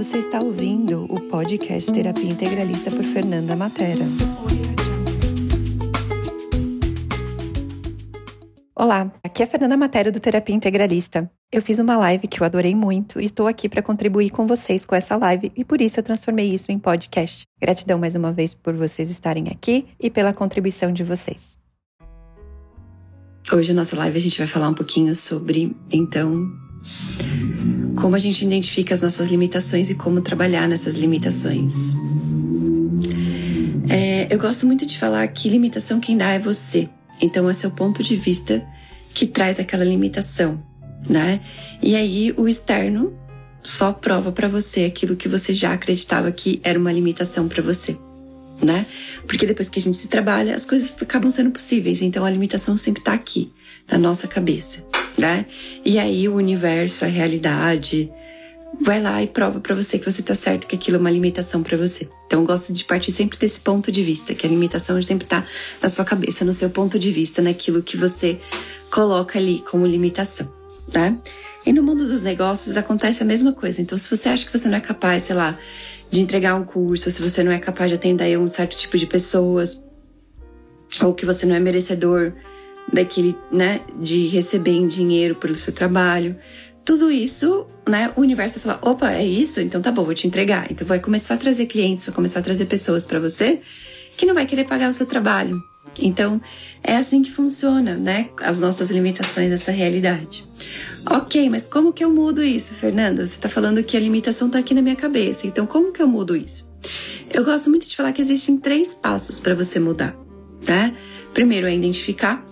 Você está ouvindo o podcast Terapia Integralista por Fernanda Matera. Olá, aqui é a Fernanda Matera do Terapia Integralista. Eu fiz uma live que eu adorei muito e estou aqui para contribuir com vocês com essa live e por isso eu transformei isso em podcast. Gratidão mais uma vez por vocês estarem aqui e pela contribuição de vocês. Hoje, na nossa live, a gente vai falar um pouquinho sobre, então, como a gente identifica as nossas limitações e como trabalhar nessas limitações. É, eu gosto muito de falar que limitação quem dá é você. Então é seu ponto de vista que traz aquela limitação, né? E aí o externo só prova para você aquilo que você já acreditava que era uma limitação para você, né? Porque depois que a gente se trabalha, as coisas acabam sendo possíveis. Então a limitação sempre tá aqui, na nossa cabeça né? E aí o universo, a realidade, vai lá e prova para você que você tá certo, que aquilo é uma limitação para você. Então eu gosto de partir sempre desse ponto de vista, que a limitação sempre tá na sua cabeça, no seu ponto de vista, naquilo que você coloca ali como limitação, tá? E no mundo dos negócios acontece a mesma coisa. Então se você acha que você não é capaz, sei lá, de entregar um curso, se você não é capaz de atender um certo tipo de pessoas, ou que você não é merecedor daquele, né, de receber em dinheiro pelo seu trabalho. Tudo isso, né, o universo fala: opa, é isso? Então tá bom, vou te entregar. Então vai começar a trazer clientes, vai começar a trazer pessoas para você que não vai querer pagar o seu trabalho. Então, é assim que funciona, né? As nossas limitações, essa realidade. Ok, mas como que eu mudo isso, Fernanda? Você está falando que a limitação está aqui na minha cabeça. Então, como que eu mudo isso? Eu gosto muito de falar que existem três passos para você mudar, tá? Primeiro é identificar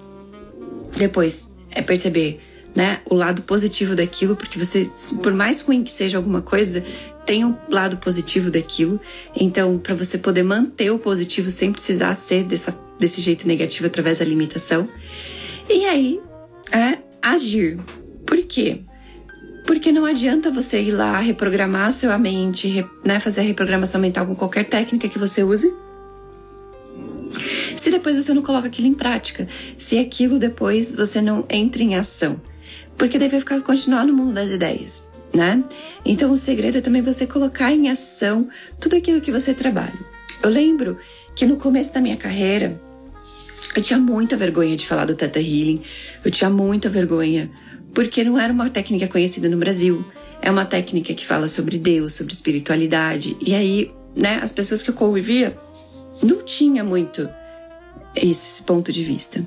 depois é perceber, né, o lado positivo daquilo, porque você, por mais ruim que seja alguma coisa, tem um lado positivo daquilo. Então, para você poder manter o positivo sem precisar ser dessa, desse jeito negativo através da limitação. E aí, é agir. Por quê? Porque não adianta você ir lá reprogramar sua mente, né, fazer a reprogramação mental com qualquer técnica que você use se depois você não coloca aquilo em prática, se aquilo depois você não entra em ação. Porque vai ficar continuar no mundo das ideias, né? Então o segredo é também você colocar em ação tudo aquilo que você trabalha. Eu lembro que no começo da minha carreira, eu tinha muita vergonha de falar do Teta Healing, eu tinha muita vergonha, porque não era uma técnica conhecida no Brasil. É uma técnica que fala sobre Deus, sobre espiritualidade. E aí, né, as pessoas que eu convivia não tinha muito esse ponto de vista.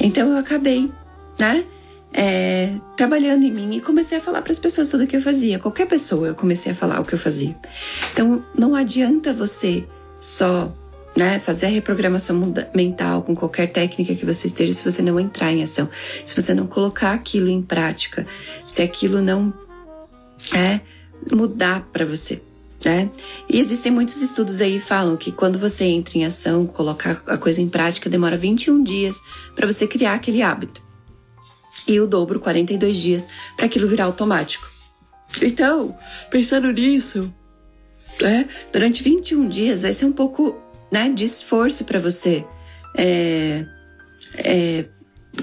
Então eu acabei, né? É, trabalhando em mim e comecei a falar para as pessoas tudo o que eu fazia. Qualquer pessoa eu comecei a falar o que eu fazia. Então não adianta você só né, fazer a reprogramação mental com qualquer técnica que você esteja se você não entrar em ação, se você não colocar aquilo em prática, se aquilo não é mudar para você né? E existem muitos estudos aí que falam que quando você entra em ação, colocar a coisa em prática, demora 21 dias para você criar aquele hábito. E o dobro, 42 dias, para aquilo virar automático. Então, pensando nisso, né, durante 21 dias vai ser um pouco né, de esforço para você é, é,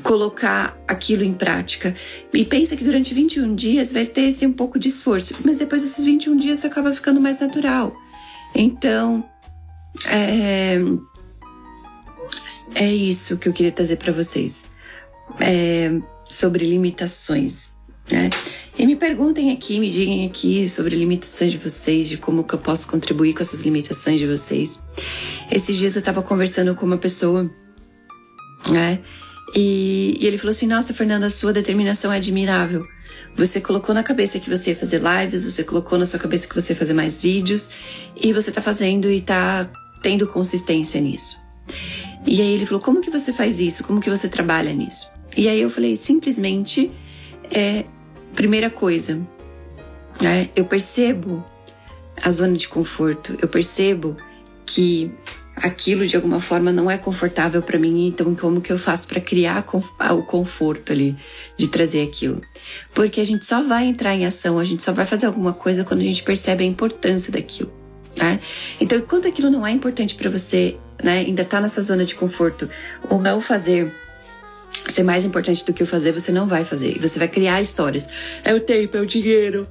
colocar aquilo em prática. E pensa que durante 21 dias vai ter esse um pouco de esforço, mas depois desses 21 dias acaba ficando mais natural. Então, é, é isso que eu queria trazer para vocês. É, sobre limitações, né? E me perguntem aqui, me digam aqui sobre limitações de vocês, de como que eu posso contribuir com essas limitações de vocês. Esses dias eu estava conversando com uma pessoa, né? E, e ele falou assim: Nossa, Fernanda, a sua determinação é admirável. Você colocou na cabeça que você ia fazer lives, você colocou na sua cabeça que você ia fazer mais vídeos, e você tá fazendo e tá tendo consistência nisso. E aí ele falou: Como que você faz isso? Como que você trabalha nisso? E aí eu falei: Simplesmente, é, primeira coisa, né, eu percebo a zona de conforto, eu percebo que aquilo de alguma forma não é confortável para mim, então como que eu faço para criar o conforto ali de trazer aquilo? Porque a gente só vai entrar em ação, a gente só vai fazer alguma coisa quando a gente percebe a importância daquilo, né? Então, enquanto aquilo não é importante para você, né, ainda tá nessa zona de conforto, ou não fazer ser mais importante do que o fazer, você não vai fazer. Você vai criar histórias. É o tempo, é o dinheiro.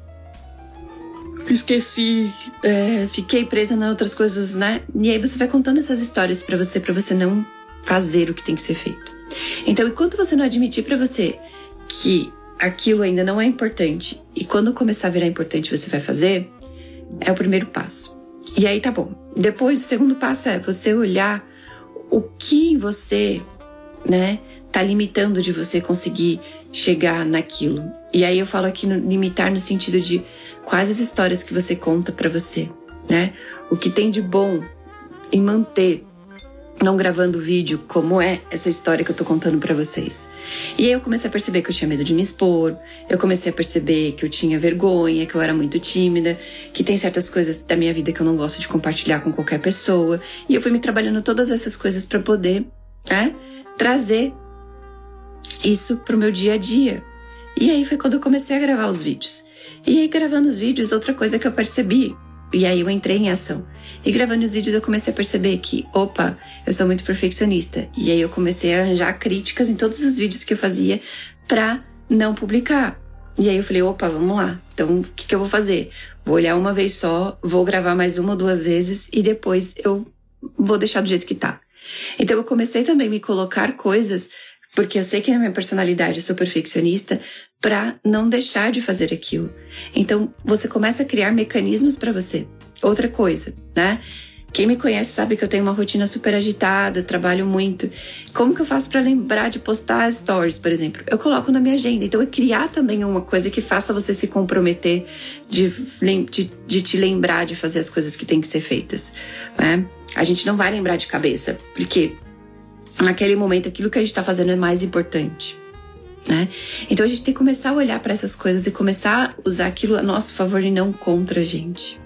Esqueci, é, fiquei presa em outras coisas, né? E aí você vai contando essas histórias para você, para você não fazer o que tem que ser feito. Então, enquanto você não admitir para você que aquilo ainda não é importante e quando começar a virar importante você vai fazer, é o primeiro passo. E aí tá bom. Depois, o segundo passo é você olhar o que você, né, tá limitando de você conseguir chegar naquilo. E aí eu falo aqui no limitar no sentido de quais as histórias que você conta para você, né? O que tem de bom em manter não gravando vídeo, como é essa história que eu tô contando para vocês. E aí eu comecei a perceber que eu tinha medo de me expor, eu comecei a perceber que eu tinha vergonha, que eu era muito tímida, que tem certas coisas da minha vida que eu não gosto de compartilhar com qualquer pessoa. E eu fui me trabalhando todas essas coisas para poder, né, trazer isso pro meu dia a dia. E aí foi quando eu comecei a gravar os vídeos. E aí gravando os vídeos, outra coisa que eu percebi e aí eu entrei em ação. E gravando os vídeos eu comecei a perceber que, opa, eu sou muito perfeccionista. E aí eu comecei a arranjar críticas em todos os vídeos que eu fazia pra não publicar. E aí eu falei, opa, vamos lá. Então, o que, que eu vou fazer? Vou olhar uma vez só, vou gravar mais uma ou duas vezes e depois eu vou deixar do jeito que tá. Então eu comecei também a me colocar coisas, porque eu sei que na minha personalidade eu sou perfeccionista, para não deixar de fazer aquilo. Então, você começa a criar mecanismos para você. Outra coisa, né? Quem me conhece sabe que eu tenho uma rotina super agitada, trabalho muito. Como que eu faço para lembrar de postar stories, por exemplo? Eu coloco na minha agenda. Então, é criar também uma coisa que faça você se comprometer de, de, de te lembrar de fazer as coisas que têm que ser feitas. Né? A gente não vai lembrar de cabeça, porque naquele momento aquilo que a gente está fazendo é mais importante né? Então a gente tem que começar a olhar para essas coisas e começar a usar aquilo a nosso favor e não contra a gente.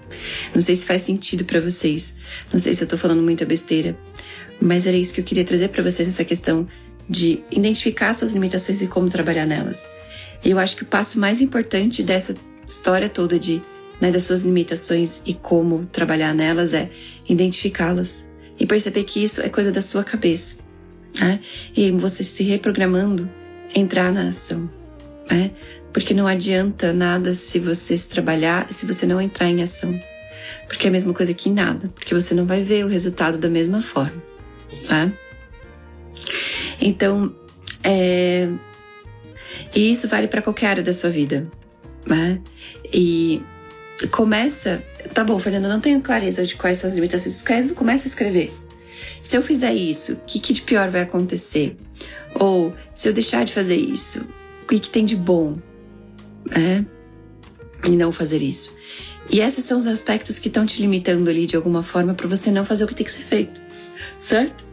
Não sei se faz sentido para vocês, não sei se eu tô falando muita besteira, mas era isso que eu queria trazer para vocês essa questão de identificar suas limitações e como trabalhar nelas. Eu acho que o passo mais importante dessa história toda de né, das suas limitações e como trabalhar nelas é identificá-las e perceber que isso é coisa da sua cabeça. Né? E você se reprogramando entrar na ação, né? Porque não adianta nada se você se trabalhar se você não entrar em ação. Porque é a mesma coisa que nada, porque você não vai ver o resultado da mesma forma, né? Então, é... E isso vale para qualquer área da sua vida, né? E começa, tá bom, Fernanda, não tenho clareza de quais são as limitações. Escreve, começa a escrever. Se eu fizer isso, o que, que de pior vai acontecer? Ou se eu deixar de fazer isso, o que, que tem de bom? É? E não fazer isso. E esses são os aspectos que estão te limitando ali de alguma forma para você não fazer o que tem que ser feito. Certo?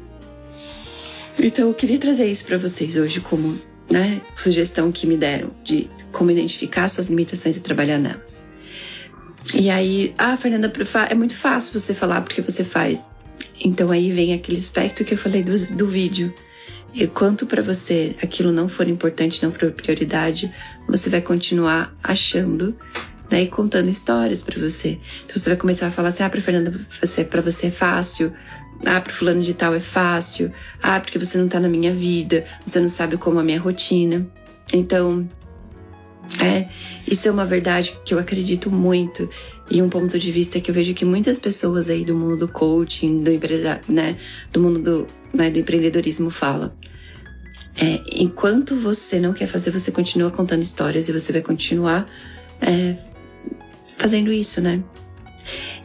Então eu queria trazer isso para vocês hoje como, né, sugestão que me deram de como identificar suas limitações e trabalhar nelas. E aí, ah, Fernanda, é muito fácil você falar porque você faz. Então aí vem aquele aspecto que eu falei do, do vídeo. E quanto para você aquilo não for importante, não for prioridade, você vai continuar achando né, e contando histórias para você. Então você vai começar a falar assim: ah, pra Fernanda, você, pra você é fácil. Ah, pro fulano de tal é fácil. Ah, porque você não tá na minha vida. Você não sabe como é a minha rotina. Então, é, isso é uma verdade que eu acredito muito e um ponto de vista que eu vejo que muitas pessoas aí do mundo do coaching, do empresa, né, do mundo do, né, do empreendedorismo fala. É, enquanto você não quer fazer, você continua contando histórias e você vai continuar é, fazendo isso, né?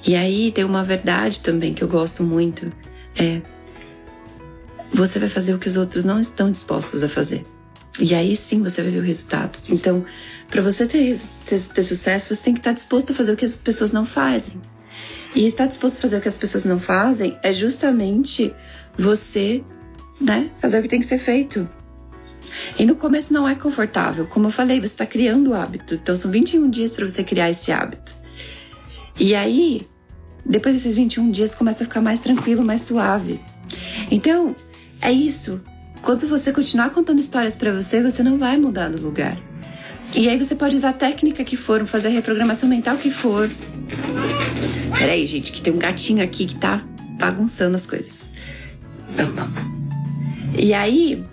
E aí tem uma verdade também que eu gosto muito, é você vai fazer o que os outros não estão dispostos a fazer. E aí sim você vai ver o resultado. Então, para você ter, ter, ter, sucesso, você tem que estar disposto a fazer o que as pessoas não fazem. E estar disposto a fazer o que as pessoas não fazem é justamente você, né, fazer o que tem que ser feito. E no começo não é confortável. Como eu falei, você está criando o hábito. Então são 21 dias para você criar esse hábito. E aí, depois desses 21 dias, começa a ficar mais tranquilo, mais suave. Então, é isso. Quando você continuar contando histórias para você, você não vai mudar do lugar. E aí você pode usar a técnica que for, fazer a reprogramação mental que for. Peraí, gente, que tem um gatinho aqui que tá bagunçando as coisas. E aí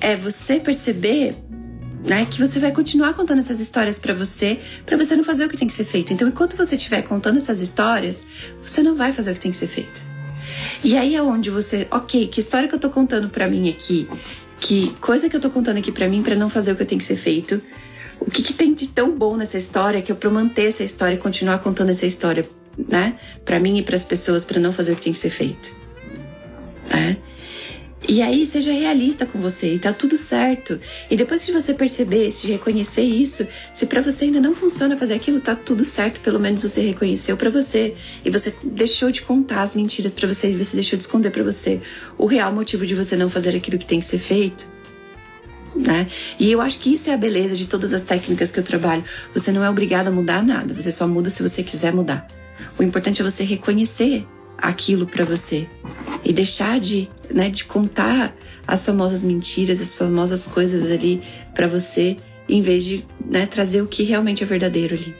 é você perceber né? Que você vai continuar contando essas histórias para você, para você não fazer o que tem que ser feito. Então, enquanto você estiver contando essas histórias, você não vai fazer o que tem que ser feito. E aí é onde você, ok, que história que eu tô contando para mim aqui? Que coisa que eu tô contando aqui para mim para não fazer o que eu tenho que ser feito? O que, que tem de tão bom nessa história que eu pra manter essa história e continuar contando essa história, né? Para mim e para as pessoas para não fazer o que tem que ser feito, né? E aí seja realista com você e tá tudo certo. E depois de você perceber, se reconhecer isso, se para você ainda não funciona fazer aquilo, tá tudo certo, pelo menos você reconheceu para você e você deixou de contar as mentiras para você e você deixou de esconder para você o real motivo de você não fazer aquilo que tem que ser feito. Né? E eu acho que isso é a beleza de todas as técnicas que eu trabalho. Você não é obrigado a mudar nada, você só muda se você quiser mudar. O importante é você reconhecer aquilo para você e deixar de, né, de contar as famosas mentiras, as famosas coisas ali para você, em vez de né, trazer o que realmente é verdadeiro ali.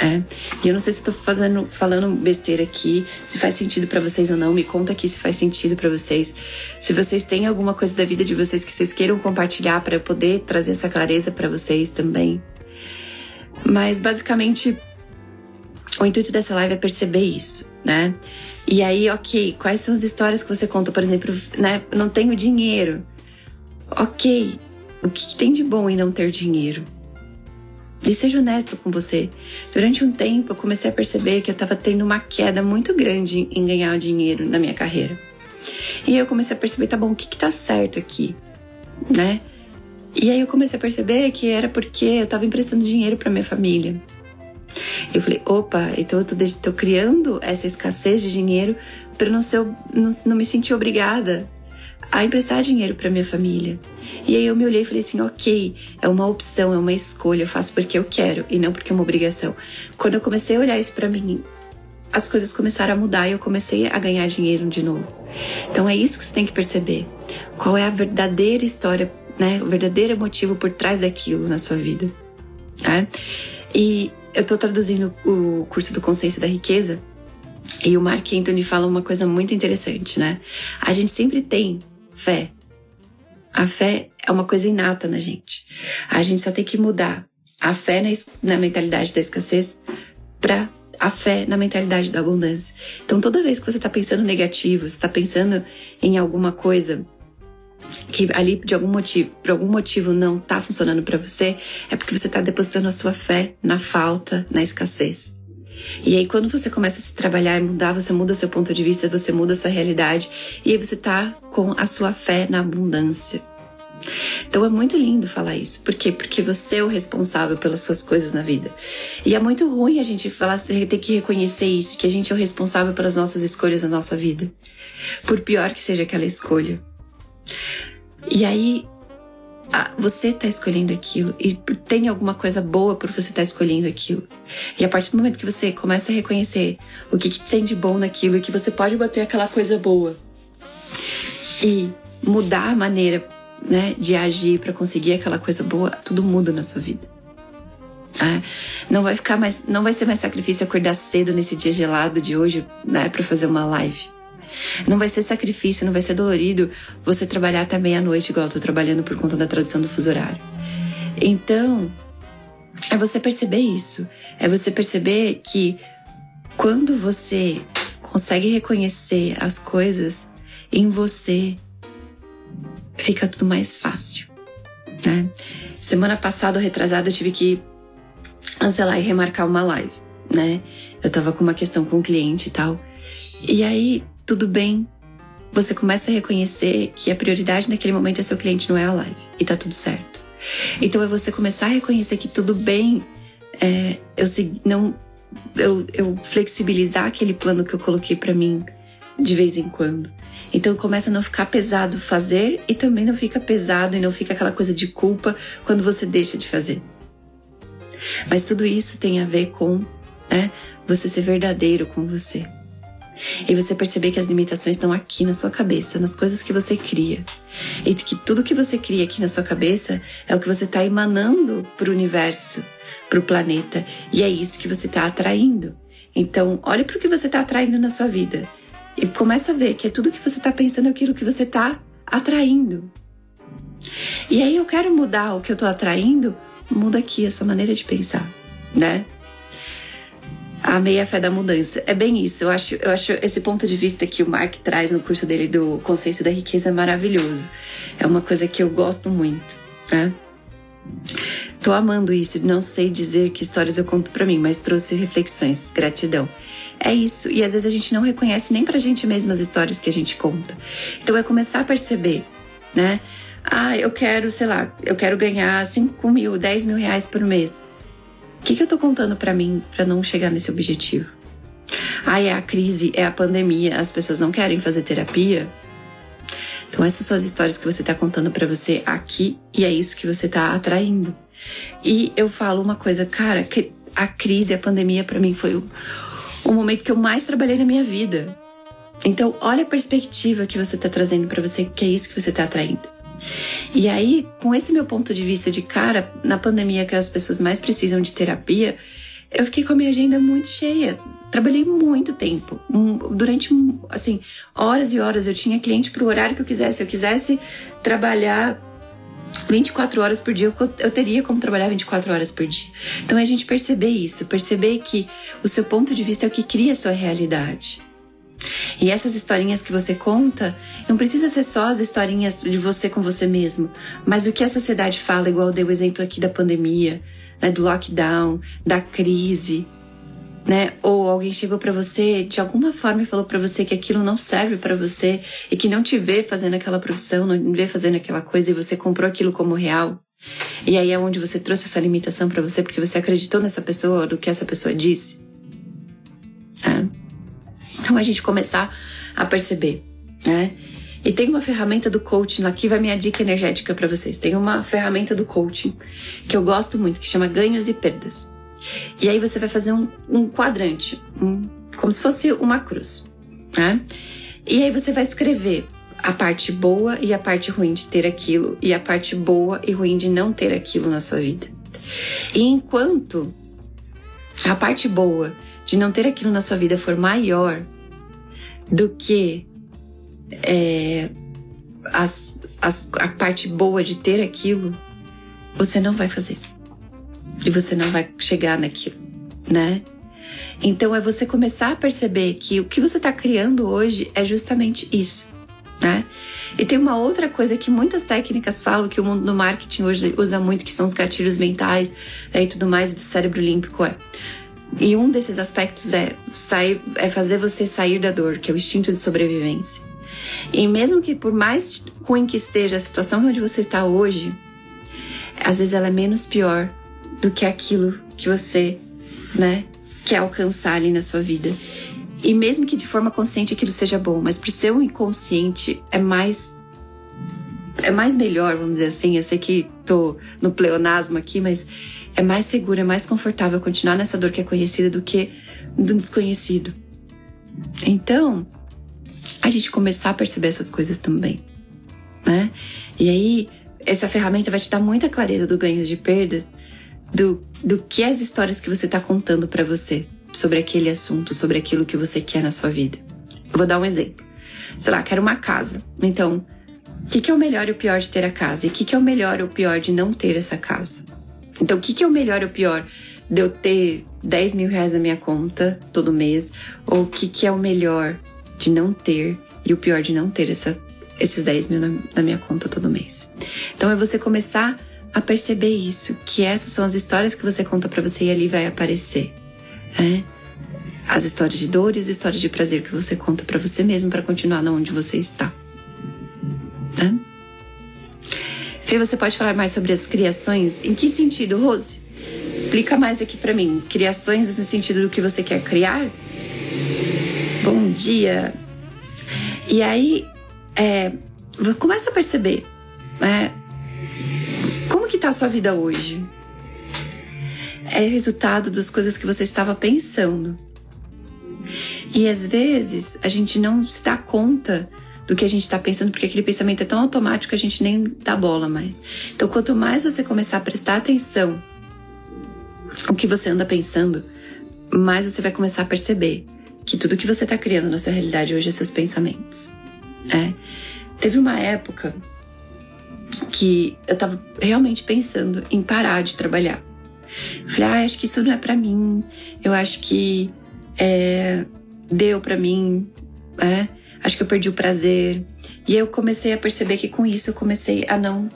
É. E eu não sei se estou fazendo, falando besteira aqui, se faz sentido para vocês ou não. Me conta aqui se faz sentido para vocês. Se vocês têm alguma coisa da vida de vocês que vocês queiram compartilhar para eu poder trazer essa clareza para vocês também. Mas basicamente o intuito dessa live é perceber isso, né? E aí, ok, quais são as histórias que você conta? Por exemplo, né? Não tenho dinheiro. Ok, o que tem de bom em não ter dinheiro? E seja honesto com você. Durante um tempo, eu comecei a perceber que eu estava tendo uma queda muito grande em ganhar dinheiro na minha carreira. E eu comecei a perceber, tá bom, o que que tá certo aqui, né? E aí eu comecei a perceber que era porque eu estava emprestando dinheiro para minha família. Eu falei, opa, então eu tô, tô criando essa escassez de dinheiro para não, não, não me sentir obrigada a emprestar dinheiro para minha família. E aí eu me olhei e falei assim, ok, é uma opção, é uma escolha, eu faço porque eu quero e não porque é uma obrigação. Quando eu comecei a olhar isso para mim, as coisas começaram a mudar e eu comecei a ganhar dinheiro de novo. Então é isso que você tem que perceber. Qual é a verdadeira história, né? O verdadeiro motivo por trás daquilo na sua vida. Né? E eu tô traduzindo o curso do Consciência da Riqueza e o Mark Anthony fala uma coisa muito interessante, né? A gente sempre tem fé. A fé é uma coisa inata na gente. A gente só tem que mudar a fé na, na mentalidade da escassez para a fé na mentalidade da abundância. Então, toda vez que você está pensando negativo, está pensando em alguma coisa que ali de algum motivo, por algum motivo não tá funcionando para você, é porque você tá depositando a sua fé na falta, na escassez. E aí quando você começa a se trabalhar e mudar, você muda seu ponto de vista, você muda sua realidade, e aí você tá com a sua fé na abundância. Então é muito lindo falar isso. Por quê? Porque você é o responsável pelas suas coisas na vida. E é muito ruim a gente falar, ter que reconhecer isso, que a gente é o responsável pelas nossas escolhas na nossa vida. Por pior que seja aquela escolha. E aí, você está escolhendo aquilo e tem alguma coisa boa por você estar tá escolhendo aquilo. E a partir do momento que você começa a reconhecer o que, que tem de bom naquilo e que você pode bater aquela coisa boa e mudar a maneira né, de agir para conseguir aquela coisa boa, tudo muda na sua vida. É, não vai ficar mais, não vai ser mais sacrifício acordar cedo nesse dia gelado de hoje, né, para fazer uma live. Não vai ser sacrifício, não vai ser dolorido você trabalhar até meia-noite, igual eu tô trabalhando por conta da tradução do fuso horário. Então, é você perceber isso. É você perceber que quando você consegue reconhecer as coisas em você, fica tudo mais fácil. Né? Semana passada, retrasada, eu tive que cancelar e remarcar uma live, né? Eu tava com uma questão com um cliente e tal. E aí, tudo bem. Você começa a reconhecer que a prioridade naquele momento é seu cliente, não é a live. E tá tudo certo. Então é você começar a reconhecer que tudo bem é, eu não eu, eu flexibilizar aquele plano que eu coloquei para mim de vez em quando. Então começa a não ficar pesado fazer e também não fica pesado e não fica aquela coisa de culpa quando você deixa de fazer. Mas tudo isso tem a ver com né, você ser verdadeiro com você. E você perceber que as limitações estão aqui na sua cabeça, nas coisas que você cria. E que tudo que você cria aqui na sua cabeça é o que você está emanando para o universo, para o planeta. E é isso que você está atraindo. Então, olhe para o que você está atraindo na sua vida. E começa a ver que é tudo que você está pensando é aquilo que você está atraindo. E aí eu quero mudar o que eu tô atraindo, muda aqui a sua maneira de pensar, né? A meia fé da mudança. É bem isso. Eu acho, eu acho esse ponto de vista que o Mark traz no curso dele do Consciência da Riqueza maravilhoso. É uma coisa que eu gosto muito, né? Tô amando isso. Não sei dizer que histórias eu conto para mim, mas trouxe reflexões. Gratidão. É isso. E às vezes a gente não reconhece nem pra gente mesmo as histórias que a gente conta. Então é começar a perceber, né? Ah, eu quero, sei lá, eu quero ganhar 5 mil, 10 mil reais por mês. O que, que eu tô contando para mim para não chegar nesse objetivo? Ah, é a crise, é a pandemia, as pessoas não querem fazer terapia. Então essas são as histórias que você tá contando para você aqui e é isso que você tá atraindo. E eu falo uma coisa, cara, a crise, a pandemia para mim foi o, o momento que eu mais trabalhei na minha vida. Então, olha a perspectiva que você tá trazendo para você, que é isso que você tá atraindo. E aí, com esse meu ponto de vista de cara, na pandemia que as pessoas mais precisam de terapia, eu fiquei com a minha agenda muito cheia. Trabalhei muito tempo, durante assim horas e horas. Eu tinha cliente para o horário que eu quisesse. Se eu quisesse trabalhar 24 horas por dia, eu teria como trabalhar 24 horas por dia. Então é a gente perceber isso, perceber que o seu ponto de vista é o que cria a sua realidade. E essas historinhas que você conta, não precisa ser só as historinhas de você com você mesmo, mas o que a sociedade fala, igual eu dei o exemplo aqui da pandemia, né, do lockdown, da crise, né? Ou alguém chegou para você de alguma forma e falou para você que aquilo não serve para você e que não te vê fazendo aquela profissão, não vê fazendo aquela coisa e você comprou aquilo como real. E aí é onde você trouxe essa limitação para você porque você acreditou nessa pessoa, do que essa pessoa disse. É. Então a gente começar a perceber, né? E tem uma ferramenta do coaching, aqui vai minha dica energética para vocês. Tem uma ferramenta do coaching que eu gosto muito, que chama ganhos e perdas. E aí você vai fazer um, um quadrante, um, como se fosse uma cruz, né? E aí você vai escrever a parte boa e a parte ruim de ter aquilo, e a parte boa e ruim de não ter aquilo na sua vida. E enquanto a parte boa de não ter aquilo na sua vida for maior do que é, as, as, a parte boa de ter aquilo, você não vai fazer. E você não vai chegar naquilo, né? Então é você começar a perceber que o que você está criando hoje é justamente isso, né? E tem uma outra coisa que muitas técnicas falam que o mundo do marketing hoje usa muito, que são os gatilhos mentais né, e tudo mais, do cérebro límpico é e um desses aspectos é sair, é fazer você sair da dor, que é o instinto de sobrevivência. E mesmo que por mais ruim que esteja a situação onde você está hoje, às vezes ela é menos pior do que aquilo que você, né, quer alcançar ali na sua vida. E mesmo que de forma consciente aquilo seja bom, mas pro seu inconsciente é mais é mais melhor, vamos dizer assim. Eu sei que tô no pleonasmo aqui, mas é mais seguro, é mais confortável continuar nessa dor que é conhecida do que do desconhecido. Então, a gente começar a perceber essas coisas também, né? E aí, essa ferramenta vai te dar muita clareza do ganho de perdas, do, do que as histórias que você está contando para você sobre aquele assunto, sobre aquilo que você quer na sua vida. Eu vou dar um exemplo. Sei lá, quero uma casa. Então, o que, que é o melhor e o pior de ter a casa? E o que, que é o melhor e o pior de não ter essa casa? Então, o que, que é o melhor ou o pior? De eu ter 10 mil reais na minha conta todo mês? Ou o que, que é o melhor de não ter e o pior de não ter essa, esses 10 mil na, na minha conta todo mês? Então, é você começar a perceber isso, que essas são as histórias que você conta para você e ali vai aparecer. É? As histórias de dor e as histórias de prazer que você conta para você mesmo para continuar onde você está. Fê, você pode falar mais sobre as criações? Em que sentido, Rose? Explica mais aqui para mim. Criações no sentido do que você quer criar? Bom dia. E aí, é, começa a perceber, né? Como que tá a sua vida hoje? É resultado das coisas que você estava pensando. E às vezes a gente não se dá conta do que a gente está pensando, porque aquele pensamento é tão automático que a gente nem dá bola mais. Então, quanto mais você começar a prestar atenção o que você anda pensando, mais você vai começar a perceber que tudo que você está criando na sua realidade hoje é seus pensamentos. É. Teve uma época que eu tava realmente pensando em parar de trabalhar. Falei, ah, acho que isso não é para mim. Eu acho que é, deu para mim, é, acho que eu perdi o prazer. E eu comecei a perceber que com isso eu comecei a não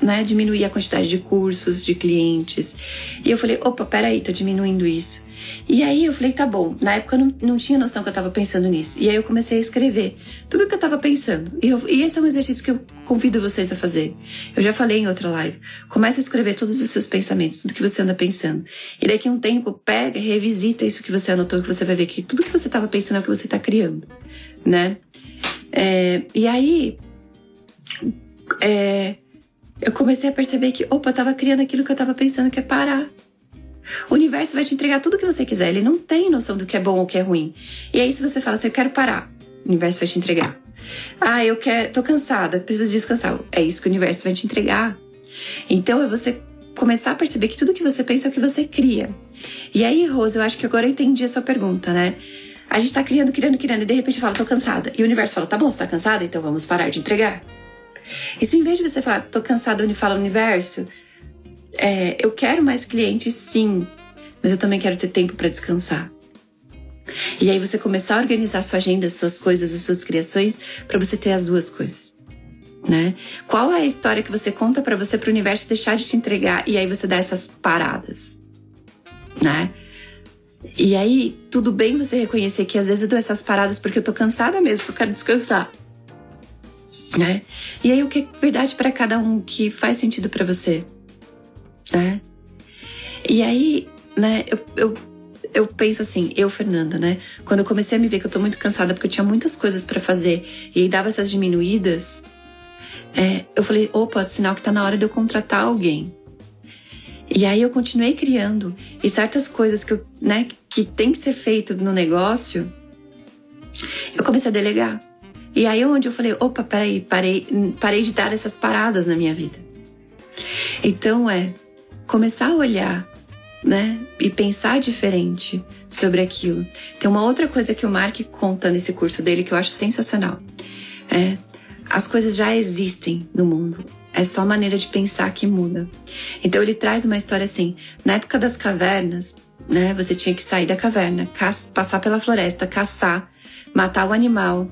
né, diminuir a quantidade de cursos, de clientes. E eu falei, opa, peraí, tá diminuindo isso. E aí eu falei, tá bom. Na época eu não, não tinha noção que eu tava pensando nisso. E aí eu comecei a escrever tudo que eu tava pensando. E, eu, e esse é um exercício que eu convido vocês a fazer. Eu já falei em outra live. Começa a escrever todos os seus pensamentos, tudo que você anda pensando. E daqui a um tempo, pega revisita isso que você anotou, que você vai ver que tudo que você tava pensando é o que você tá criando, né? É, e aí, é, eu comecei a perceber que, opa, eu tava criando aquilo que eu tava pensando que é parar. O universo vai te entregar tudo que você quiser. Ele não tem noção do que é bom ou que é ruim. E aí, se você fala assim, eu quero parar, o universo vai te entregar. Ah, eu quero, tô cansada, preciso descansar. É isso que o universo vai te entregar. Então é você começar a perceber que tudo que você pensa é o que você cria. E aí, Rose, eu acho que agora eu entendi a sua pergunta, né? A gente tá criando, criando, criando, e de repente fala, tô cansada. E o universo fala, tá bom, você tá cansada? Então vamos parar de entregar. E se em vez de você falar, tô cansada, ele fala universo, é, eu quero mais clientes, sim, mas eu também quero ter tempo para descansar. E aí você começar a organizar sua agenda, suas coisas, as suas criações, para você ter as duas coisas. Né? Qual é a história que você conta para você para o universo deixar de te entregar e aí você dá essas paradas, né? E aí tudo bem você reconhecer que às vezes eu dou essas paradas porque eu tô cansada mesmo, porque eu quero descansar, né? E aí o que é verdade para cada um que faz sentido para você? né? E aí, né, eu, eu, eu penso assim, eu, Fernanda, né? Quando eu comecei a me ver que eu tô muito cansada porque eu tinha muitas coisas para fazer e dava essas diminuídas, é, eu falei, opa, sinal que tá na hora de eu contratar alguém. E aí eu continuei criando e certas coisas que eu, né, que tem que ser feito no negócio, eu comecei a delegar. E aí onde eu falei, opa, peraí, parei, parei de dar essas paradas na minha vida. Então é, começar a olhar, né? E pensar diferente sobre aquilo. Tem uma outra coisa que o Mark conta nesse curso dele que eu acho sensacional. É, as coisas já existem no mundo. É só a maneira de pensar que muda. Então ele traz uma história assim: na época das cavernas, né? Você tinha que sair da caverna, passar pela floresta, caçar, matar o animal.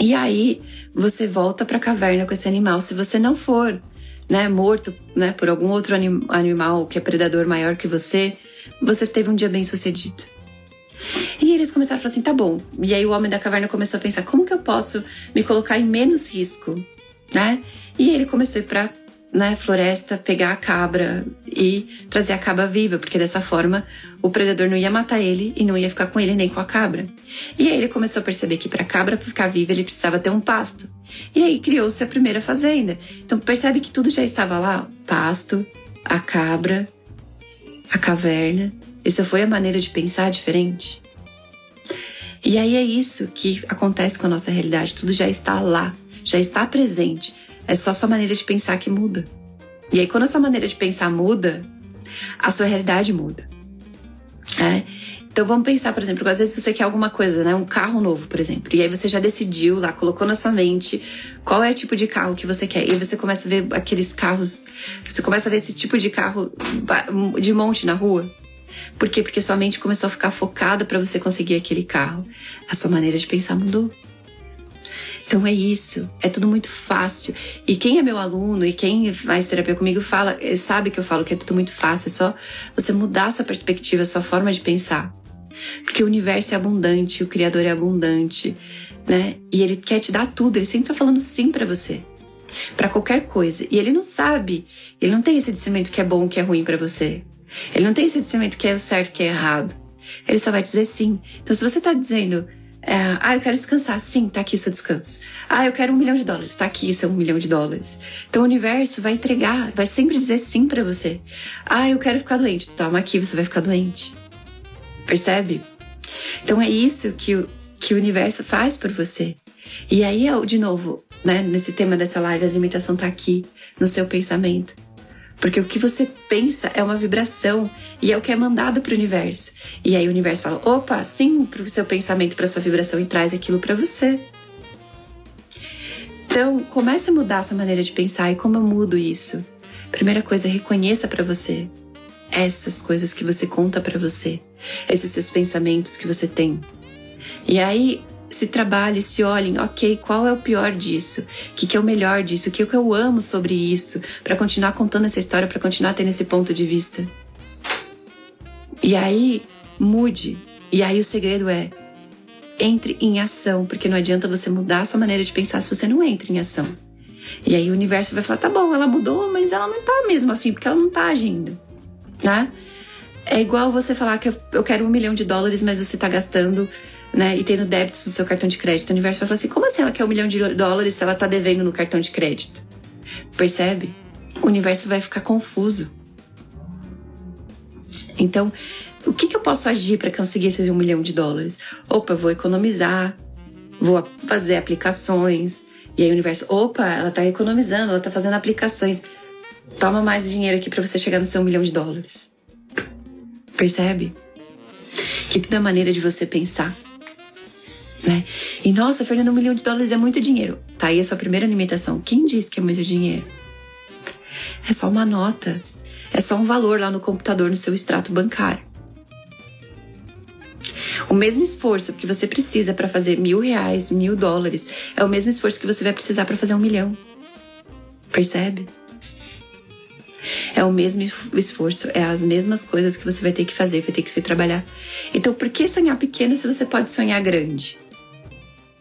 E aí você volta para a caverna com esse animal. Se você não for né, morto, né, por algum outro anim animal que é predador maior que você, você teve um dia bem sucedido. E eles começaram a falar assim, tá bom. E aí o homem da caverna começou a pensar, como que eu posso me colocar em menos risco, né? E ele começou a ir pra né, floresta, pegar a cabra e trazer a cabra viva, porque dessa forma o predador não ia matar ele e não ia ficar com ele nem com a cabra. E aí ele começou a perceber que para a cabra ficar viva ele precisava ter um pasto. E aí criou-se a primeira fazenda. Então percebe que tudo já estava lá: pasto, a cabra, a caverna. Isso foi a maneira de pensar diferente. E aí é isso que acontece com a nossa realidade. Tudo já está lá, já está presente. É só sua maneira de pensar que muda. E aí, quando a sua maneira de pensar muda, a sua realidade muda. É? Então vamos pensar, por exemplo, às vezes você quer alguma coisa, né? Um carro novo, por exemplo. E aí você já decidiu lá, colocou na sua mente qual é o tipo de carro que você quer. E aí você começa a ver aqueles carros. Você começa a ver esse tipo de carro de monte na rua. Por quê? Porque sua mente começou a ficar focada para você conseguir aquele carro. A sua maneira de pensar mudou. Então é isso, é tudo muito fácil. E quem é meu aluno e quem faz terapia comigo fala, eh, sabe que eu falo que é tudo muito fácil, é só você mudar sua perspectiva, sua forma de pensar. Porque o universo é abundante, o criador é abundante, né? E ele quer te dar tudo, ele sempre tá falando sim para você. para qualquer coisa. E ele não sabe, ele não tem esse discernimento que é bom, que é ruim para você. Ele não tem esse discernimento que é certo, que é errado. Ele só vai dizer sim. Então se você tá dizendo, é, ah, eu quero descansar. Sim, tá aqui seu descanso. Ah, eu quero um milhão de dólares. Tá aqui seu um milhão de dólares. Então o universo vai entregar, vai sempre dizer sim para você. Ah, eu quero ficar doente. Toma aqui, você vai ficar doente. Percebe? Então é isso que o, que o universo faz por você. E aí, de novo, né, nesse tema dessa live, a limitação tá aqui no seu pensamento. Porque o que você pensa é uma vibração e é o que é mandado para o universo. E aí o universo fala: opa, sim, para o seu pensamento, para sua vibração e traz aquilo para você. Então, comece a mudar a sua maneira de pensar e como eu mudo isso. Primeira coisa, reconheça para você essas coisas que você conta para você, esses seus pensamentos que você tem. E aí, se trabalhe, se olhem, ok, qual é o pior disso? O que, que é o melhor disso? O que, que eu amo sobre isso? Para continuar contando essa história, para continuar tendo esse ponto de vista. E aí, mude. E aí, o segredo é entre em ação, porque não adianta você mudar a sua maneira de pensar se você não entra em ação. E aí o universo vai falar: tá bom, ela mudou, mas ela não tá mesmo afim, porque ela não tá agindo, né? É igual você falar que eu quero um milhão de dólares, mas você tá gastando, né? E tendo débitos no seu cartão de crédito. O universo vai falar assim: como assim ela quer um milhão de dólares se ela tá devendo no cartão de crédito? Percebe? O universo vai ficar confuso. Então, o que, que eu posso agir para conseguir esses um milhão de dólares? Opa, vou economizar, vou fazer aplicações. E aí o universo, opa, ela tá economizando, ela tá fazendo aplicações. Toma mais dinheiro aqui para você chegar no seu milhão de dólares. Percebe? Que tudo é maneira de você pensar. Né? E nossa, Fernanda, um milhão de dólares é muito dinheiro. Tá aí a sua primeira limitação. Quem disse que é muito dinheiro? É só uma nota. É só um valor lá no computador, no seu extrato bancário. O mesmo esforço que você precisa para fazer mil reais, mil dólares, é o mesmo esforço que você vai precisar para fazer um milhão. Percebe? É o mesmo esforço, é as mesmas coisas que você vai ter que fazer, vai ter que se trabalhar. Então, por que sonhar pequeno se você pode sonhar grande?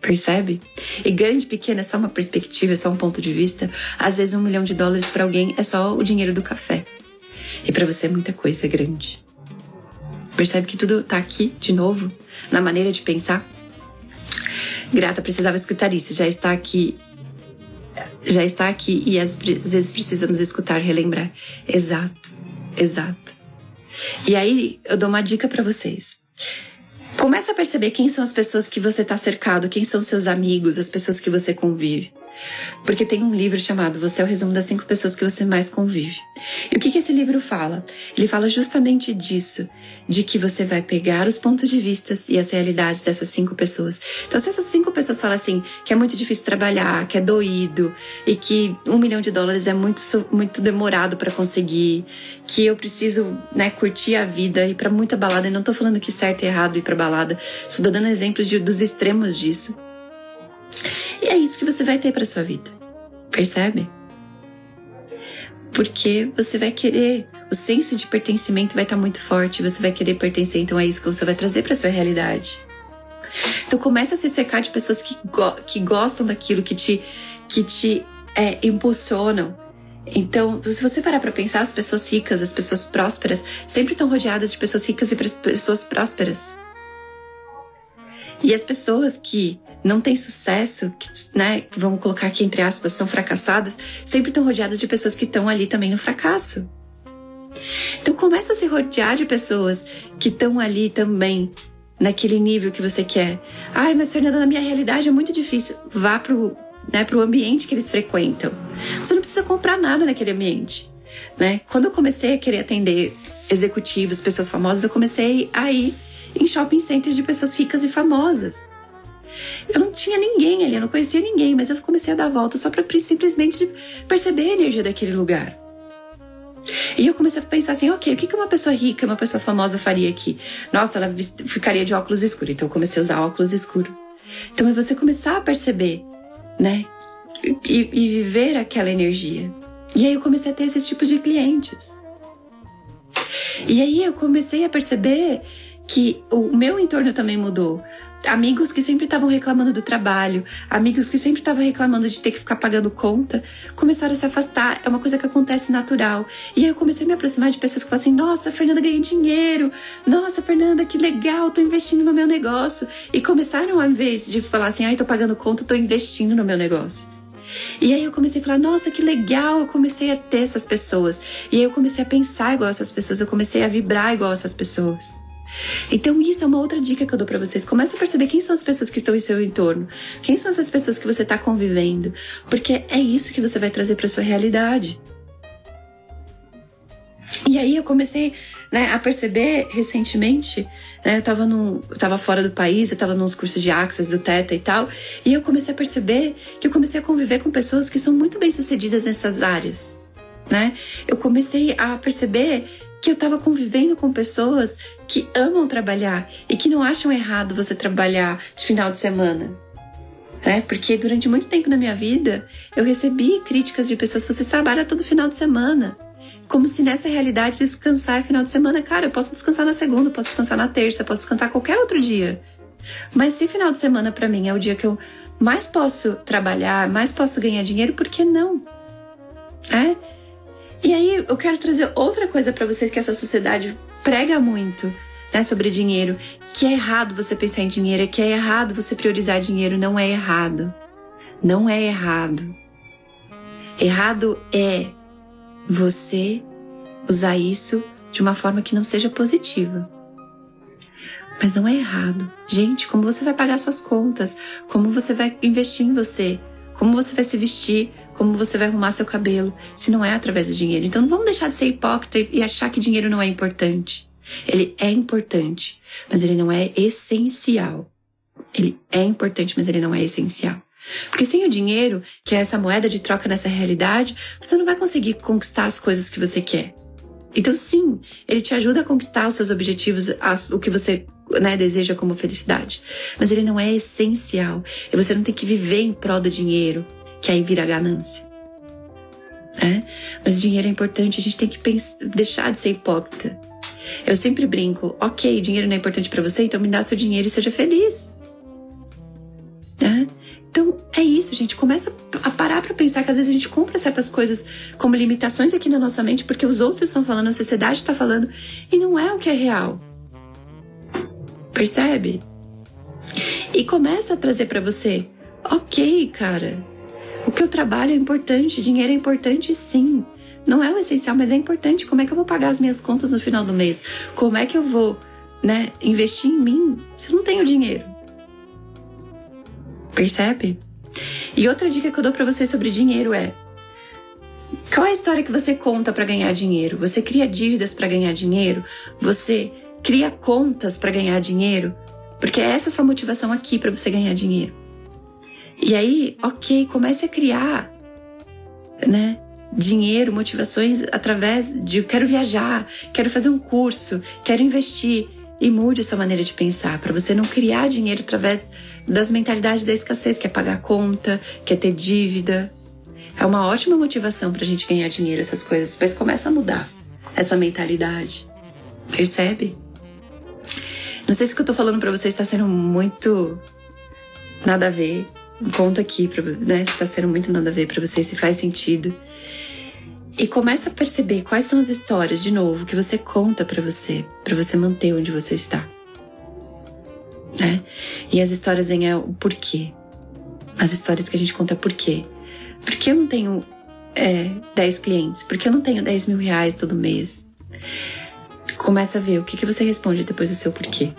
Percebe? E grande pequeno é só uma perspectiva, é só um ponto de vista. Às vezes, um milhão de dólares para alguém é só o dinheiro do café. E para você, muita coisa é grande. Percebe que tudo tá aqui de novo, na maneira de pensar? Grata precisava escutar isso, já está aqui. Já está aqui e às vezes precisamos escutar, relembrar. Exato, exato. E aí eu dou uma dica para vocês. Começa a perceber quem são as pessoas que você está cercado, quem são seus amigos, as pessoas que você convive. Porque tem um livro chamado Você é o resumo das cinco pessoas que você mais convive. E o que, que esse livro fala? Ele fala justamente disso, de que você vai pegar os pontos de vista e as realidades dessas cinco pessoas. Então, se essas cinco pessoas falam assim, que é muito difícil trabalhar, que é doído, e que um milhão de dólares é muito, muito demorado para conseguir, que eu preciso, né, curtir a vida, ir para muita balada, e não tô falando que certo e errado ir pra balada, estou dando exemplos de, dos extremos disso. E é isso que você vai ter para sua vida. Percebe? Porque você vai querer, o senso de pertencimento vai estar tá muito forte, você vai querer pertencer, então é isso que você vai trazer para sua realidade. Então começa a se cercar de pessoas que, go que gostam daquilo, que te, que te é, impulsionam. Então, se você parar para pensar, as pessoas ricas, as pessoas prósperas, sempre estão rodeadas de pessoas ricas e pessoas prósperas. E as pessoas que não têm sucesso, que, né, vamos colocar aqui entre aspas, são fracassadas, sempre estão rodeadas de pessoas que estão ali também no fracasso. Então começa a se rodear de pessoas que estão ali também naquele nível que você quer. Ai, mas Fernanda, na minha realidade é muito difícil. Vá pro, né, pro ambiente que eles frequentam. Você não precisa comprar nada naquele ambiente. Né? Quando eu comecei a querer atender executivos, pessoas famosas, eu comecei a ir em shopping centers de pessoas ricas e famosas. Eu não tinha ninguém ali, eu não conhecia ninguém, mas eu comecei a dar a volta só para simplesmente perceber a energia daquele lugar. E eu comecei a pensar assim, ok, o que uma pessoa rica, uma pessoa famosa faria aqui? Nossa, ela ficaria de óculos escuros. Então eu comecei a usar óculos escuros. Então é você começar a perceber, né? E, e viver aquela energia. E aí eu comecei a ter esses tipos de clientes. E aí eu comecei a perceber que o meu entorno também mudou. Amigos que sempre estavam reclamando do trabalho, amigos que sempre estavam reclamando de ter que ficar pagando conta, começaram a se afastar. É uma coisa que acontece natural. E aí eu comecei a me aproximar de pessoas que falam assim: Nossa, Fernanda ganhei dinheiro. Nossa, Fernanda, que legal, tô investindo no meu negócio. E começaram, ao invés de falar assim: Ai, tô pagando conta, tô investindo no meu negócio. E aí eu comecei a falar, nossa, que legal, eu comecei a ter essas pessoas. E aí eu comecei a pensar igual essas pessoas, eu comecei a vibrar igual essas pessoas. Então, isso é uma outra dica que eu dou para vocês. Comece a perceber quem são as pessoas que estão em seu entorno, quem são essas pessoas que você está convivendo, porque é isso que você vai trazer para sua realidade. E aí eu comecei né, a perceber recentemente, né, eu tava, num, eu tava fora do país, eu tava nos cursos de Access, do Teta e tal, e eu comecei a perceber que eu comecei a conviver com pessoas que são muito bem sucedidas nessas áreas, né? Eu comecei a perceber que eu tava convivendo com pessoas que amam trabalhar e que não acham errado você trabalhar de final de semana. Né? Porque durante muito tempo na minha vida eu recebi críticas de pessoas: você trabalha todo final de semana. Como se nessa realidade descansar é final de semana. Cara, eu posso descansar na segunda, posso descansar na terça, posso descansar qualquer outro dia. Mas se final de semana para mim é o dia que eu mais posso trabalhar, mais posso ganhar dinheiro, por que não? É? E aí eu quero trazer outra coisa para vocês que essa sociedade prega muito, né, sobre dinheiro, que é errado você pensar em dinheiro, que é errado você priorizar dinheiro, não é errado. Não é errado. Errado é você usar isso de uma forma que não seja positiva. Mas não é errado. Gente, como você vai pagar suas contas? Como você vai investir em você? Como você vai se vestir? Como você vai arrumar seu cabelo? Se não é através do dinheiro. Então não vamos deixar de ser hipócrita e achar que dinheiro não é importante. Ele é importante, mas ele não é essencial. Ele é importante, mas ele não é essencial. Porque sem o dinheiro, que é essa moeda de troca nessa realidade, você não vai conseguir conquistar as coisas que você quer. Então, sim, ele te ajuda a conquistar os seus objetivos, o que você né, deseja como felicidade. Mas ele não é essencial. E você não tem que viver em prol do dinheiro, que aí vira ganância. É? Mas dinheiro é importante, a gente tem que pensar, deixar de ser hipócrita. Eu sempre brinco, ok, dinheiro não é importante para você, então me dá seu dinheiro e seja feliz. Né? Então é isso, gente. Começa a parar para pensar que às vezes a gente compra certas coisas como limitações aqui na nossa mente porque os outros estão falando, a sociedade está falando e não é o que é real. Percebe? E começa a trazer para você, ok, cara. O que eu trabalho é importante, dinheiro é importante sim. Não é o essencial, mas é importante. Como é que eu vou pagar as minhas contas no final do mês? Como é que eu vou, né, investir em mim se eu não tenho dinheiro? Percebe? E outra dica que eu dou para vocês sobre dinheiro é: qual é a história que você conta para ganhar dinheiro? Você cria dívidas para ganhar dinheiro? Você cria contas para ganhar dinheiro? Porque essa é a sua motivação aqui para você ganhar dinheiro. E aí, ok, comece a criar, né? Dinheiro, motivações através de quero viajar, quero fazer um curso, quero investir. E mude essa maneira de pensar, para você não criar dinheiro através das mentalidades da escassez, que é pagar conta, que é ter dívida. É uma ótima motivação para a gente ganhar dinheiro, essas coisas, mas começa a mudar essa mentalidade. Percebe? Não sei se o que eu tô falando para você está sendo muito nada a ver. Conta aqui, pra, né? Se está sendo muito nada a ver para você, se faz sentido. E começa a perceber quais são as histórias, de novo, que você conta para você, para você manter onde você está. Né? E as histórias em é o porquê. As histórias que a gente conta por quê. Porque eu não tenho é, 10 clientes? Porque eu não tenho 10 mil reais todo mês? Começa a ver o que, que você responde depois do seu porquê.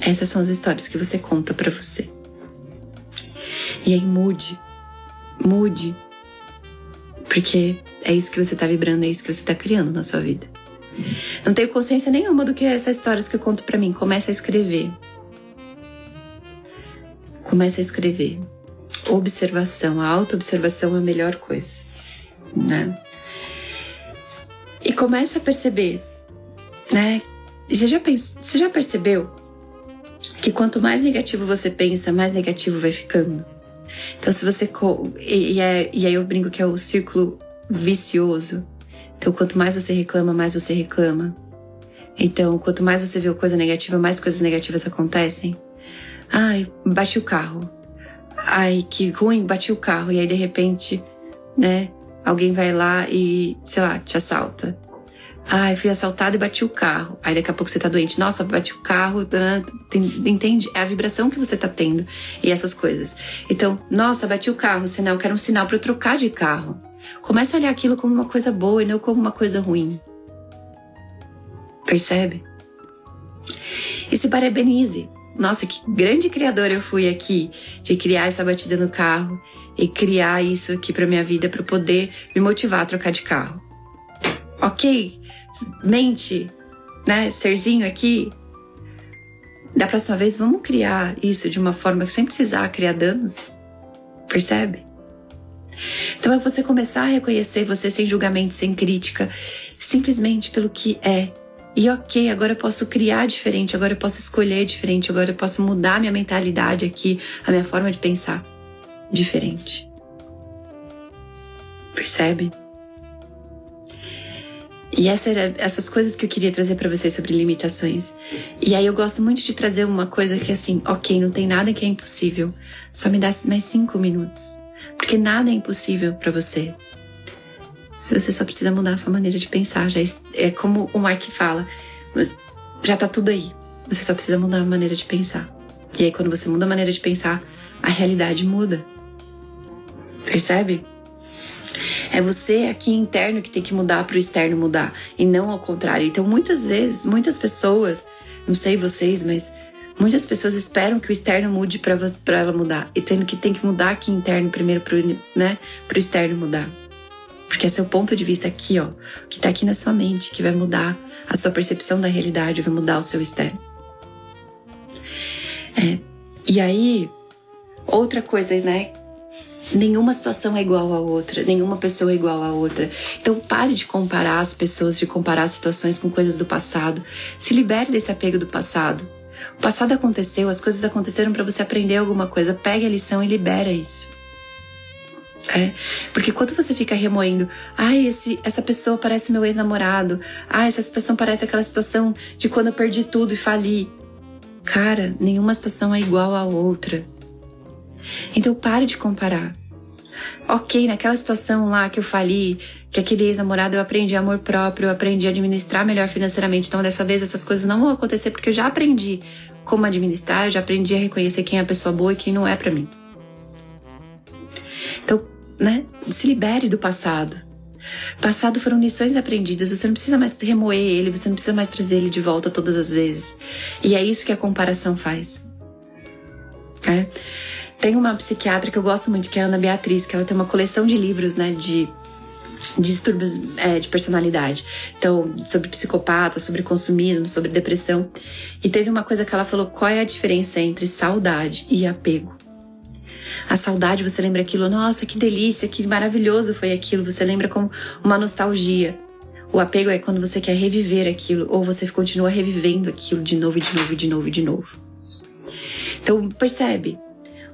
Essas são as histórias que você conta para você. E aí mude. Mude porque é isso que você tá vibrando, é isso que você tá criando na sua vida. Não tenho consciência nenhuma do que é essas histórias que eu conto para mim. Começa a escrever. Começa a escrever. Observação, a auto-observação é a melhor coisa, né? E começa a perceber, né? Você já, pensou, você já percebeu que quanto mais negativo você pensa, mais negativo vai ficando? Então, se você. E, e, é, e aí eu brinco que é o círculo vicioso. Então, quanto mais você reclama, mais você reclama. Então, quanto mais você vê coisa negativa, mais coisas negativas acontecem. Ai, bati o carro. Ai, que ruim, bati o carro. E aí, de repente, né, alguém vai lá e, sei lá, te assalta. Ai, fui assaltado e bati o carro. Aí daqui a pouco você tá doente. Nossa, bati o carro. Entende? É a vibração que você tá tendo e essas coisas. Então, nossa, bati o carro. Sinal, quero um sinal para eu trocar de carro. Comece a olhar aquilo como uma coisa boa e não como uma coisa ruim. Percebe? E se parabenize. Nossa, que grande criador eu fui aqui de criar essa batida no carro e criar isso aqui para minha vida para poder me motivar a trocar de carro. Ok? Mente, né? Serzinho aqui. Da próxima vez, vamos criar isso de uma forma que sem precisar criar danos. Percebe? Então é você começar a reconhecer você sem julgamento, sem crítica, simplesmente pelo que é. E ok, agora eu posso criar diferente, agora eu posso escolher diferente, agora eu posso mudar minha mentalidade aqui, a minha forma de pensar diferente. Percebe? E essa era, essas coisas que eu queria trazer para vocês sobre limitações. E aí eu gosto muito de trazer uma coisa que assim, ok, não tem nada que é impossível. Só me dá mais cinco minutos. Porque nada é impossível para você. Se você só precisa mudar a sua maneira de pensar, já é como o Mark fala, já tá tudo aí. Você só precisa mudar a maneira de pensar. E aí quando você muda a maneira de pensar, a realidade muda. Percebe? É você aqui interno que tem que mudar para o externo mudar e não ao contrário. Então, muitas vezes, muitas pessoas, não sei vocês, mas muitas pessoas esperam que o externo mude para ela mudar e tendo que tem que mudar aqui interno primeiro para né, o externo mudar. Porque é seu ponto de vista aqui, ó, que tá aqui na sua mente, que vai mudar a sua percepção da realidade, vai mudar o seu externo. É. E aí, outra coisa, né, Nenhuma situação é igual à outra, nenhuma pessoa é igual à outra. Então pare de comparar as pessoas, de comparar situações com coisas do passado. Se libere desse apego do passado. O passado aconteceu, as coisas aconteceram para você aprender alguma coisa. Pegue a lição e libera isso. É, porque quando você fica remoendo, ai, ah, essa pessoa parece meu ex-namorado, ah, essa situação parece aquela situação de quando eu perdi tudo e fali. Cara, nenhuma situação é igual à outra. Então pare de comparar. Ok, naquela situação lá que eu falei, que aquele ex-namorado eu aprendi amor próprio, eu aprendi a administrar melhor financeiramente. Então dessa vez essas coisas não vão acontecer porque eu já aprendi como administrar, eu já aprendi a reconhecer quem é a pessoa boa e quem não é para mim. Então, né, se libere do passado. Passado foram lições aprendidas, você não precisa mais remoer ele, você não precisa mais trazer ele de volta todas as vezes. E é isso que a comparação faz. É. Tem uma psiquiatra que eu gosto muito, que é a Ana Beatriz, que ela tem uma coleção de livros, né, de distúrbios é, de personalidade. Então, sobre psicopata, sobre consumismo, sobre depressão. E teve uma coisa que ela falou: qual é a diferença entre saudade e apego? A saudade, você lembra aquilo, nossa, que delícia, que maravilhoso foi aquilo, você lembra como uma nostalgia. O apego é quando você quer reviver aquilo, ou você continua revivendo aquilo de novo, de novo, de novo, de novo. Então, percebe?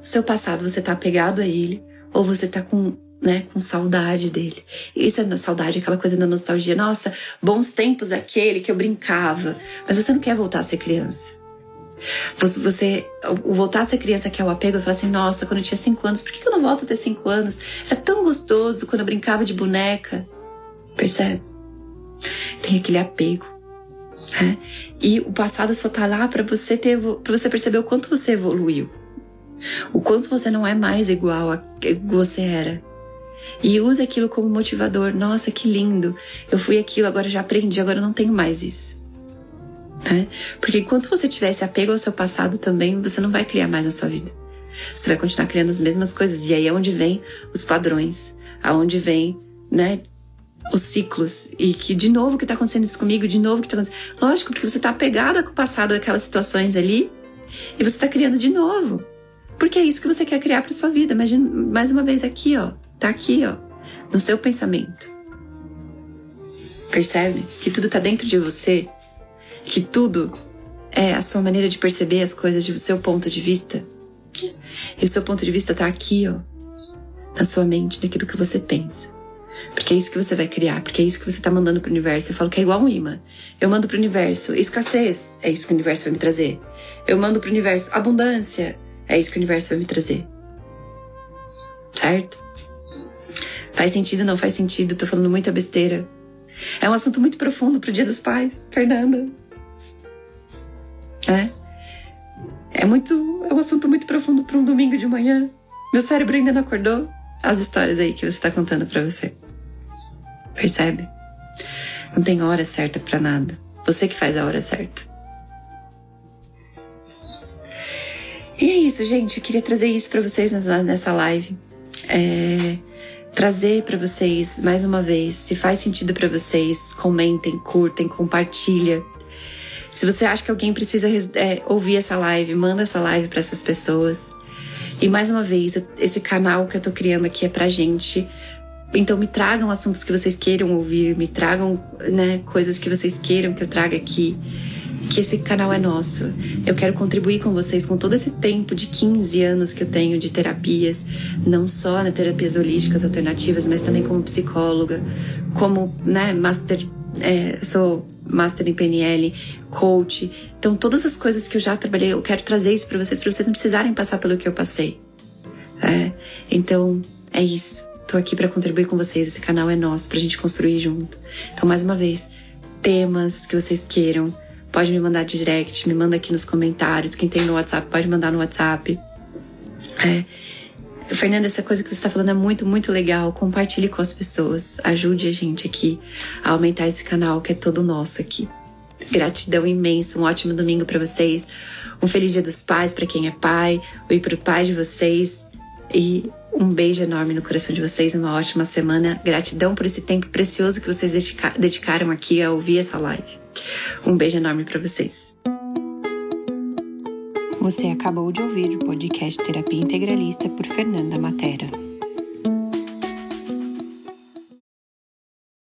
Seu passado você tá apegado a ele ou você tá com, né, com saudade dele. Isso é saudade, aquela coisa da nostalgia. Nossa, bons tempos aquele que eu brincava. Mas você não quer voltar a ser criança. Você, o voltar a ser criança que é o apego, eu falo assim, nossa, quando eu tinha cinco anos, por que eu não volto a ter cinco anos? Era tão gostoso quando eu brincava de boneca. Percebe? Tem aquele apego. Né? E o passado só tá lá para você ter, para você perceber o quanto você evoluiu. O quanto você não é mais igual a que você era. E use aquilo como motivador. Nossa, que lindo! Eu fui aquilo, agora já aprendi, agora não tenho mais isso. Né? Porque enquanto você tiver esse apego ao seu passado também, você não vai criar mais na sua vida. Você vai continuar criando as mesmas coisas. E aí é onde vem os padrões, aonde vem, né, os ciclos. E que de novo que tá acontecendo isso comigo, de novo que tá acontecendo. Lógico, porque você tá apegada com o passado daquelas situações ali, e você tá criando de novo. Porque é isso que você quer criar para sua vida. Imagina, mais uma vez aqui, ó. Tá aqui, ó. No seu pensamento. Percebe? Que tudo tá dentro de você. Que tudo é a sua maneira de perceber as coisas do seu ponto de vista. E o seu ponto de vista tá aqui, ó. Na sua mente, naquilo que você pensa. Porque é isso que você vai criar, porque é isso que você tá mandando pro universo. Eu falo que é igual um imã. Eu mando pro universo escassez, é isso que o universo vai me trazer. Eu mando pro universo abundância, é isso que o universo vai me trazer. Certo? Faz sentido, não faz sentido, tô falando muita besteira. É um assunto muito profundo pro Dia dos Pais, Fernanda. É? É muito. É um assunto muito profundo para um domingo de manhã. Meu cérebro ainda não acordou. As histórias aí que você tá contando para você. Percebe? Não tem hora certa para nada. Você que faz a hora certa. E é isso, gente. Eu queria trazer isso para vocês nessa, live. É, trazer para vocês mais uma vez. Se faz sentido para vocês, comentem, curtem, compartilha. Se você acha que alguém precisa é, ouvir essa live, manda essa live para essas pessoas. E mais uma vez, esse canal que eu tô criando aqui é pra gente. Então me tragam assuntos que vocês queiram ouvir, me tragam, né, coisas que vocês queiram que eu traga aqui. Que esse canal é nosso. Eu quero contribuir com vocês com todo esse tempo de 15 anos que eu tenho de terapias, não só na terapias holísticas alternativas, mas também como psicóloga, como, né, master, é, sou master em PNL, coach. Então, todas as coisas que eu já trabalhei, eu quero trazer isso para vocês, para vocês não precisarem passar pelo que eu passei. É, então, é isso. Tô aqui para contribuir com vocês. Esse canal é nosso pra gente construir junto. Então, mais uma vez, temas que vocês queiram, pode me mandar direct, me manda aqui nos comentários. Quem tem no WhatsApp, pode mandar no WhatsApp. É. Fernanda, essa coisa que você está falando é muito, muito legal. Compartilhe com as pessoas. Ajude a gente aqui a aumentar esse canal que é todo nosso aqui. Gratidão imensa, um ótimo domingo para vocês. Um feliz Dia dos Pais para quem é pai, e para o pai de vocês. E um beijo enorme no coração de vocês, uma ótima semana. Gratidão por esse tempo precioso que vocês dedica dedicaram aqui a ouvir essa live. Um beijo enorme para vocês. Você acabou de ouvir o podcast Terapia Integralista por Fernanda Matera.